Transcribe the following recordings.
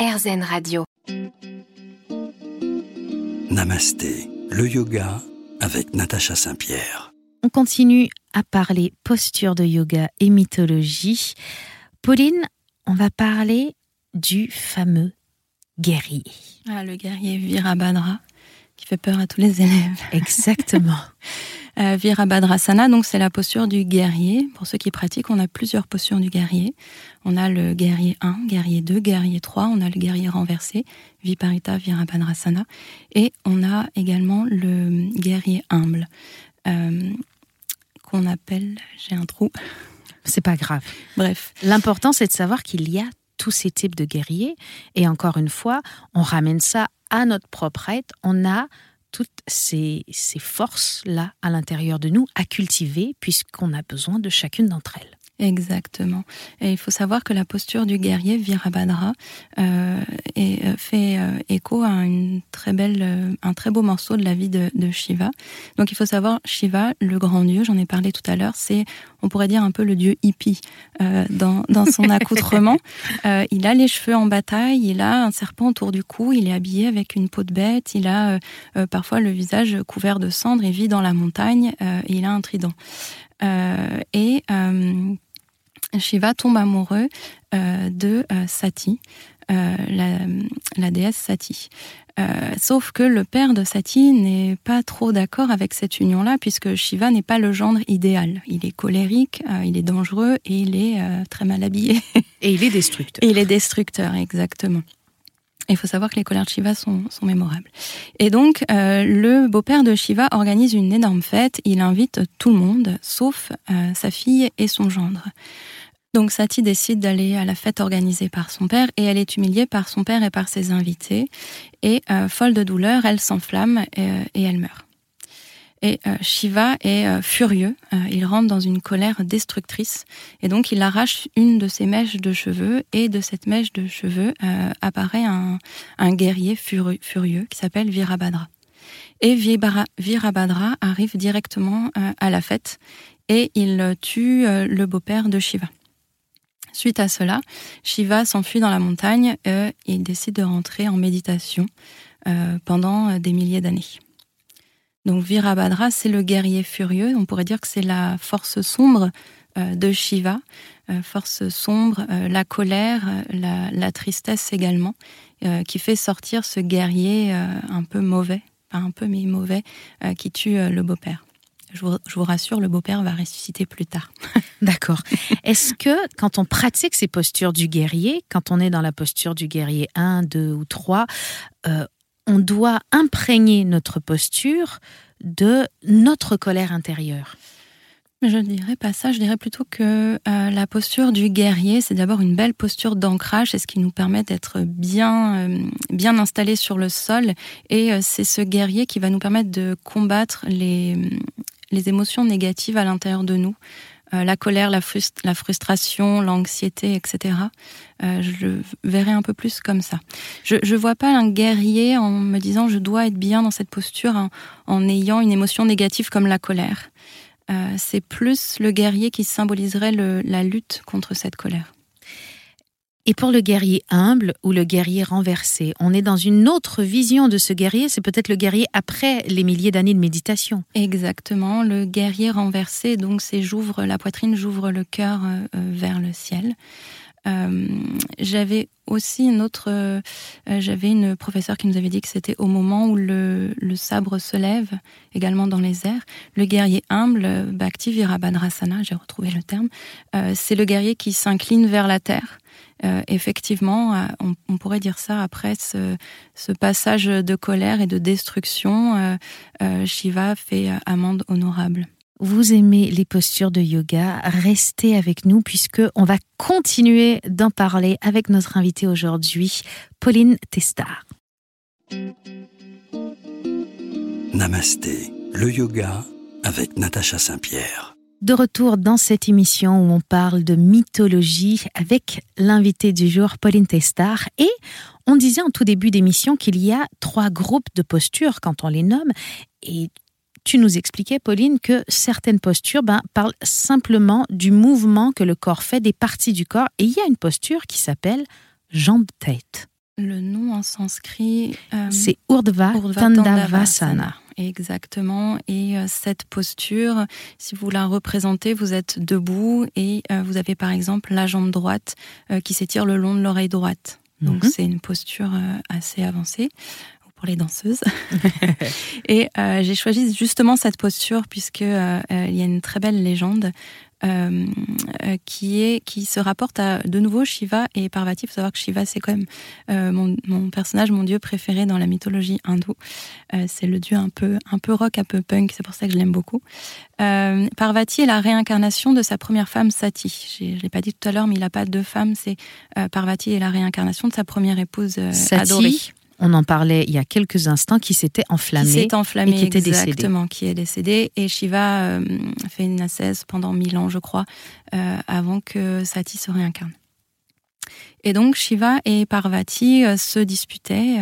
RZN Radio. Namasté, le yoga avec Natacha Saint-Pierre. On continue à parler posture de yoga et mythologie. Pauline, on va parler du fameux guerrier. Ah, le guerrier Virabhadra, qui fait peur à tous les élèves. Exactement. Euh, Virabhadrasana, donc c'est la posture du guerrier. Pour ceux qui pratiquent, on a plusieurs postures du guerrier. On a le guerrier 1, guerrier 2, guerrier 3, on a le guerrier renversé, Viparita Virabhadrasana, et on a également le guerrier humble, euh, qu'on appelle, j'ai un trou. C'est pas grave. Bref. L'important, c'est de savoir qu'il y a tous ces types de guerriers. Et encore une fois, on ramène ça à notre propre être. On a toutes ces, ces forces-là à l'intérieur de nous à cultiver puisqu'on a besoin de chacune d'entre elles. Exactement. Et il faut savoir que la posture du guerrier Virabhadra euh, est, euh, fait euh, écho à une très belle, euh, un très beau morceau de la vie de, de, Shiva. Donc il faut savoir, Shiva, le grand dieu, j'en ai parlé tout à l'heure, c'est, on pourrait dire un peu le dieu hippie dans, dans son accoutrement. il a les cheveux en bataille, il a un serpent autour du cou, il est habillé avec une peau de bête, il a parfois le visage couvert de cendres, il vit dans la montagne et il a un trident. et Shiva tombe amoureux euh, de euh, Sati, euh, la, la, déesse Sati. Sauf que le père de Sati n'est pas trop d'accord avec cette union-là, puisque Shiva n'est pas le gendre idéal. Il est colérique, il est dangereux et il est très mal habillé. Et il est destructeur. Et il est destructeur, exactement. Il faut savoir que les colères de Shiva sont, sont mémorables. Et donc, euh, le beau-père de Shiva organise une énorme fête. Il invite tout le monde, sauf euh, sa fille et son gendre. Donc Sati décide d'aller à la fête organisée par son père et elle est humiliée par son père et par ses invités. Et euh, folle de douleur, elle s'enflamme et, et, elle meurt. Et euh, Shiva est euh, furieux, il rentre dans une colère destructrice et donc il arrache une de ses mèches de cheveux et de cette mèche de cheveux euh, apparaît un, un guerrier furieux, furieux qui s'appelle Virabhadra. Et Virabhadra arrive directement à la fête et il tue le beau-père de Shiva. Suite à cela, Shiva s'enfuit dans la montagne et il décide de rentrer en méditation euh, pendant des milliers d'années. Donc Virabhadra, c'est le guerrier furieux. On pourrait dire que c'est la force sombre euh, de Shiva, euh, force sombre, euh, la colère, la, tristesse également, euh, qui fait sortir ce guerrier euh, un peu mauvais, pas un peu mais mauvais, euh, qui tue le beau-père. Je vous, je vous, rassure, le beau-père va ressusciter plus tard. D'accord. Est-ce que quand on pratique ces postures du guerrier, quand on est dans la posture du guerrier 1, 2 ou 3, euh, on doit imprégner notre posture de notre colère intérieure? Je ne dirais pas ça, je dirais plutôt que euh, la posture du guerrier, c'est d'abord une belle posture d'ancrage, c'est ce qui nous permet d'être bien, euh, bien installés sur le sol, et euh, c'est ce guerrier qui va nous permettre de combattre les, les émotions négatives à l'intérieur de nous, euh, la colère, la, frust la frustration, l'anxiété, etc. Euh, je le verrai un peu plus comme ça. Je ne vois pas un guerrier en me disant je dois être bien dans cette posture en, en ayant une émotion négative comme la colère. Euh, c'est plus le guerrier qui symboliserait le, la lutte contre cette colère. Et pour le guerrier humble ou le guerrier renversé, on est dans une autre vision de ce guerrier, c'est peut-être le guerrier après les milliers d'années de méditation. Exactement, le guerrier renversé, donc c'est j'ouvre la poitrine, j'ouvre le cœur euh, vers le ciel. Euh, j'avais aussi une autre, euh, j'avais une professeure qui nous avait dit que c'était au moment où le, sabre se lève, également dans les airs, le guerrier humble, Bhakti Virabhadrasana, j'ai retrouvé le terme, euh, c'est le guerrier qui s'incline vers la terre. Effectivement, on, pourrait dire ça après ce, passage de colère et de destruction, Shiva fait amende honorable vous aimez les postures de yoga, restez avec nous puisque on va continuer d'en parler avec notre invitée aujourd'hui, Pauline Testar. Namasté, le yoga avec Natacha Saint-Pierre. De retour dans cette émission où on parle de mythologie avec l'invité du jour, Pauline Testar. Et on disait en tout début d'émission qu'il y a trois groupes de postures quand on les nomme. Et tu nous expliquais, Pauline, que certaines postures ben, parlent simplement du mouvement que le corps fait, des parties du corps. Et il y a une posture qui s'appelle jambe-tête. Le nom en sanskrit. C'est Urdhva, Tandavasana. Exactement. Et cette posture, si vous la représentez, vous êtes debout et vous avez par exemple la jambe droite qui s'étire le long de l'oreille droite. Donc mhm. c'est une posture assez avancée pour les danseuses. et euh, j'ai choisi justement cette posture puisque euh, euh, il y a une très belle légende qui est qui se rapporte à de nouveau Shiva et Parvati. Il faut savoir que Shiva c'est quand même mon, mon, personnage, mon dieu préféré dans la mythologie hindoue. c'est le dieu un peu un peu rock, un peu punk. C'est pour ça que je l'aime beaucoup. Parvati est la réincarnation de sa première femme Sati. Je l'ai pas dit tout à l'heure, mais il n'a pas deux femmes. C'est Parvati est la réincarnation de sa première épouse Sati. adorée on en parlait il y a quelques instants, qui s'était enflammé. Qui s'est enflammé, et qui était exactement, qui est décédé. Et Shiva euh, fait une ascèse pendant mille ans, je crois, euh, avant que Sati se réincarne. Et donc Shiva et Parvati euh, se disputaient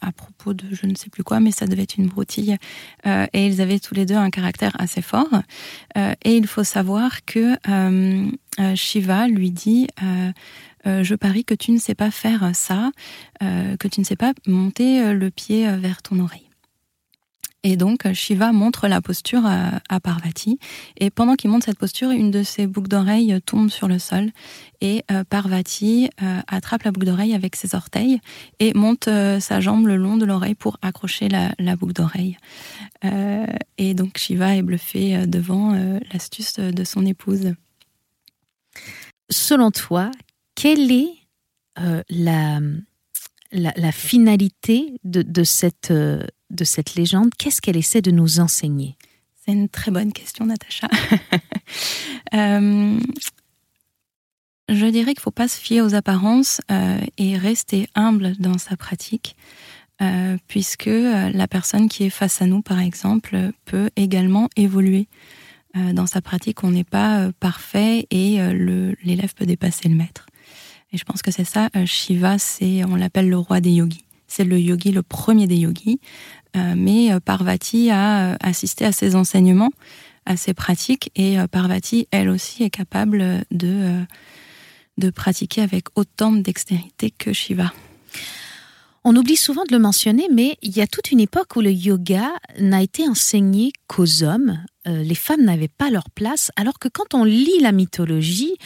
à propos de je ne sais plus quoi, mais ça devait être une broutille. et ils avaient tous les deux un caractère assez fort. et il faut savoir que Shiva lui dit euh, je parie que tu ne sais pas faire ça, euh, que tu ne sais pas monter euh, le pied vers ton oreille. Et donc Shiva montre la posture à, Parvati. Et pendant qu'il montre cette posture, une de ses boucles d'oreilles tombe sur le sol. Et Parvati attrape la boucle d'oreille avec ses orteils et monte sa jambe le long de l'oreille pour accrocher la, la boucle d'oreille. et donc Shiva est bluffé devant l'astuce de son épouse. Selon toi, quelle est euh, la, finalité de, cette, euh, de cette légende? Qu'est-ce qu'elle essaie de nous enseigner? C'est une très bonne question, Natacha. Euh, je dirais qu'il ne faut pas se fier aux apparences et rester humble dans sa pratique. puisque la personne qui est face à nous, par exemple, peut également évoluer dans sa pratique. On n'est pas parfait et l'élève peut dépasser le maître. Et je pense que c'est ça, euh, Shiva, c'est, on l'appelle le roi des yogis. C'est le yogi, le premier des yogis. Euh, mais euh, Parvati a assisté à ses enseignements, à ses pratiques, et Parvati, elle aussi, est capable de, de pratiquer avec autant de dextérité que Shiva. On oublie souvent de le mentionner, mais il y a toute une époque où le yoga n'a été enseigné qu'aux hommes. les femmes n'avaient pas leur place, alors que quand on lit la mythologie,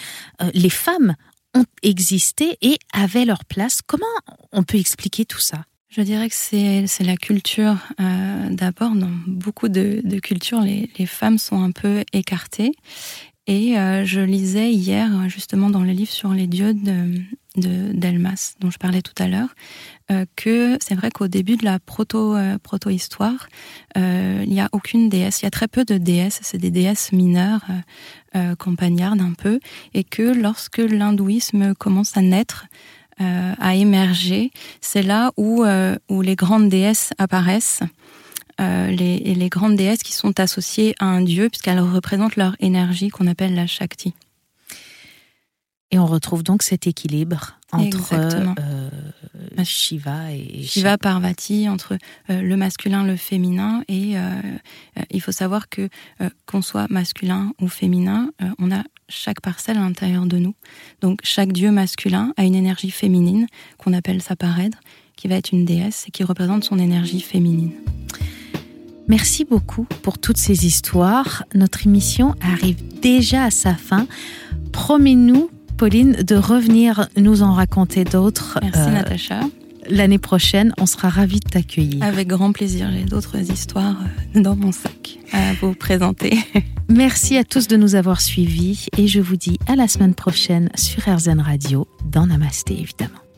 les femmes ont existé et avaient leur place. Comment on peut expliquer tout ça? Je dirais que c'est la culture. Euh, D'abord, dans beaucoup de, cultures, les, les, femmes sont un peu écartées. Et euh, je lisais hier, justement, dans le livre sur les dieux de, d'Elmas, dont je parlais tout à l'heure, euh, que c'est vrai qu'au début de la euh, proto-histoire, euh, il n'y a aucune déesse, il y a très peu de déesses, c'est des déesses mineures, campagnardes un peu, et que lorsque l'hindouisme commence à naître, à émerger, c'est là où, où les grandes déesses apparaissent. les, les grandes déesses qui sont associées à un dieu, puisqu'elles représentent leur énergie qu'on appelle la Shakti. Et on retrouve donc cet équilibre entre euh, Shiva et Shiva Parvati, entre euh, le masculin, le féminin. Et euh, il faut savoir que qu'on soit masculin ou féminin, on a chaque parcelle à l'intérieur de nous. Donc chaque dieu masculin a une énergie féminine qu'on appelle sa parèdre, qui va être une déesse et qui représente son énergie féminine. Merci beaucoup pour toutes ces histoires. Notre émission arrive déjà à sa fin. Promets-nous Pauline, de revenir nous en raconter d'autres. Merci euh, Natacha. L'année prochaine, on sera ravis de t'accueillir. Avec grand plaisir, j'ai d'autres histoires euh, dans mon sac à vous présenter. Merci à tous de nous avoir suivis et je vous dis à la semaine prochaine sur RZN Radio, dans Namasté évidemment.